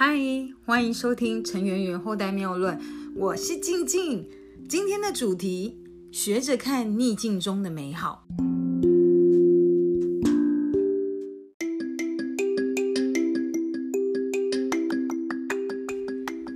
嗨，欢迎收听陈圆圆后代谬论，我是静静。今天的主题：学着看逆境中的美好。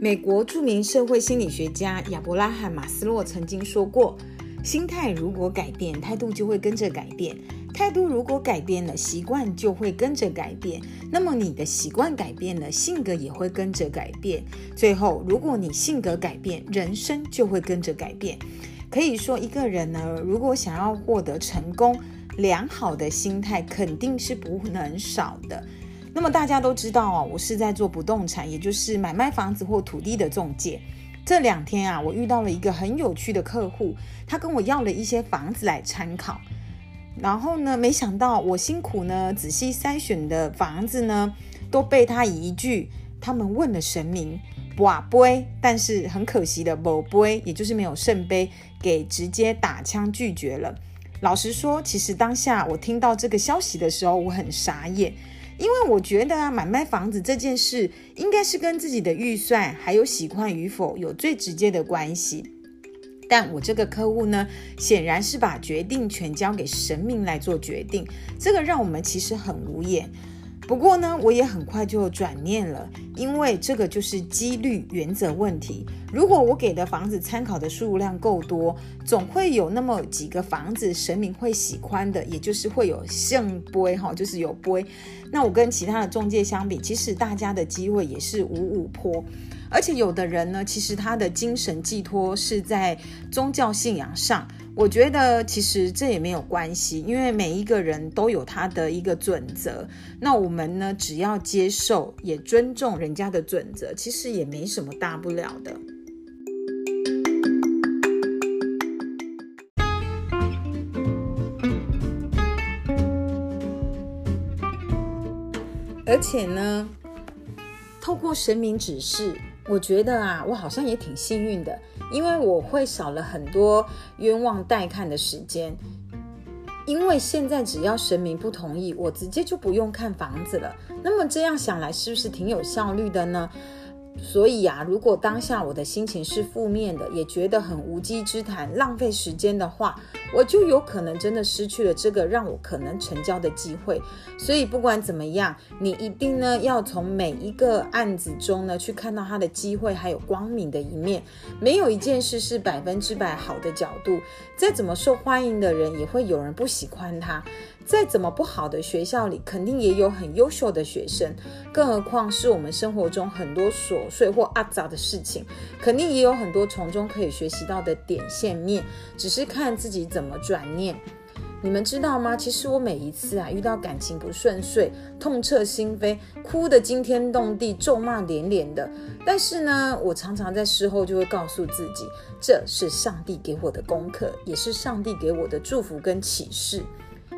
美国著名社会心理学家亚伯拉罕·马斯洛曾经说过：“心态如果改变，态度就会跟着改变。”态度如果改变了，习惯就会跟着改变。那么你的习惯改变了，性格也会跟着改变。最后，如果你性格改变，人生就会跟着改变。可以说，一个人呢，如果想要获得成功，良好的心态肯定是不能少的。那么大家都知道啊，我是在做不动产，也就是买卖房子或土地的中介。这两天啊，我遇到了一个很有趣的客户，他跟我要了一些房子来参考。然后呢？没想到我辛苦呢，仔细筛选的房子呢，都被他一句“他们问了神明，不杯”，但是很可惜的，不杯，也就是没有圣杯，给直接打枪拒绝了。老实说，其实当下我听到这个消息的时候，我很傻眼，因为我觉得啊，买卖房子这件事，应该是跟自己的预算还有喜欢与否有最直接的关系。但我这个客户呢，显然是把决定权交给神明来做决定，这个让我们其实很无言。不过呢，我也很快就转念了，因为这个就是几率原则问题。如果我给的房子参考的数量够多，总会有那么几个房子神明会喜欢的，也就是会有圣杯哈，就是有杯。那我跟其他的中介相比，其实大家的机会也是五五坡。而且有的人呢，其实他的精神寄托是在宗教信仰上。我觉得其实这也没有关系，因为每一个人都有他的一个准则。那我们呢，只要接受，也尊重人家的准则，其实也没什么大不了的。而且呢，透过神明指示。我觉得啊，我好像也挺幸运的，因为我会少了很多冤枉待看的时间。因为现在只要神明不同意，我直接就不用看房子了。那么这样想来，是不是挺有效率的呢？所以啊，如果当下我的心情是负面的，也觉得很无稽之谈、浪费时间的话，我就有可能真的失去了这个让我可能成交的机会。所以不管怎么样，你一定呢要从每一个案子中呢去看到它的机会还有光明的一面。没有一件事是百分之百好的角度，再怎么受欢迎的人，也会有人不喜欢他。再怎么不好的学校里，肯定也有很优秀的学生，更何况是我们生活中很多琐碎或阿杂的事情，肯定也有很多从中可以学习到的点线面，只是看自己怎怎么转念。你们知道吗？其实我每一次啊遇到感情不顺遂、痛彻心扉、哭得惊天动地、咒骂连连的，但是呢，我常常在事后就会告诉自己，这是上帝给我的功课，也是上帝给我的祝福跟启示。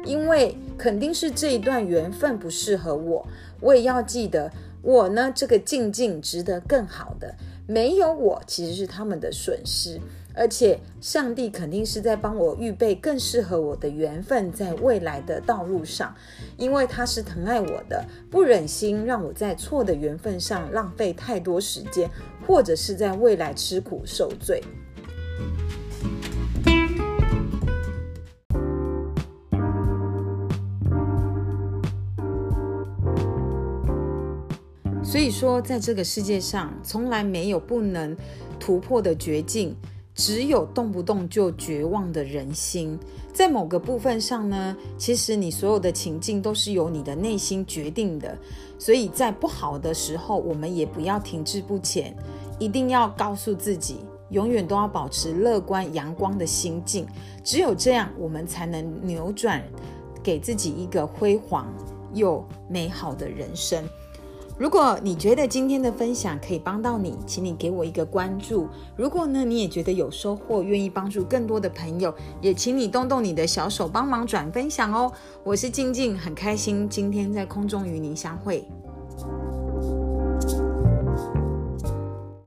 因为肯定是这一段缘分不适合我，我也要记得，我呢这个静静值得更好的，没有我其实是他们的损失，而且上帝肯定是在帮我预备更适合我的缘分，在未来的道路上，因为他是疼爱我的，不忍心让我在错的缘分上浪费太多时间，或者是在未来吃苦受罪。所以说，在这个世界上，从来没有不能突破的绝境，只有动不动就绝望的人心。在某个部分上呢，其实你所有的情境都是由你的内心决定的。所以在不好的时候，我们也不要停滞不前，一定要告诉自己，永远都要保持乐观阳光的心境。只有这样，我们才能扭转，给自己一个辉煌又美好的人生。如果你觉得今天的分享可以帮到你，请你给我一个关注。如果呢，你也觉得有收获，愿意帮助更多的朋友，也请你动动你的小手帮忙转分享哦。我是静静，很开心今天在空中与您相会。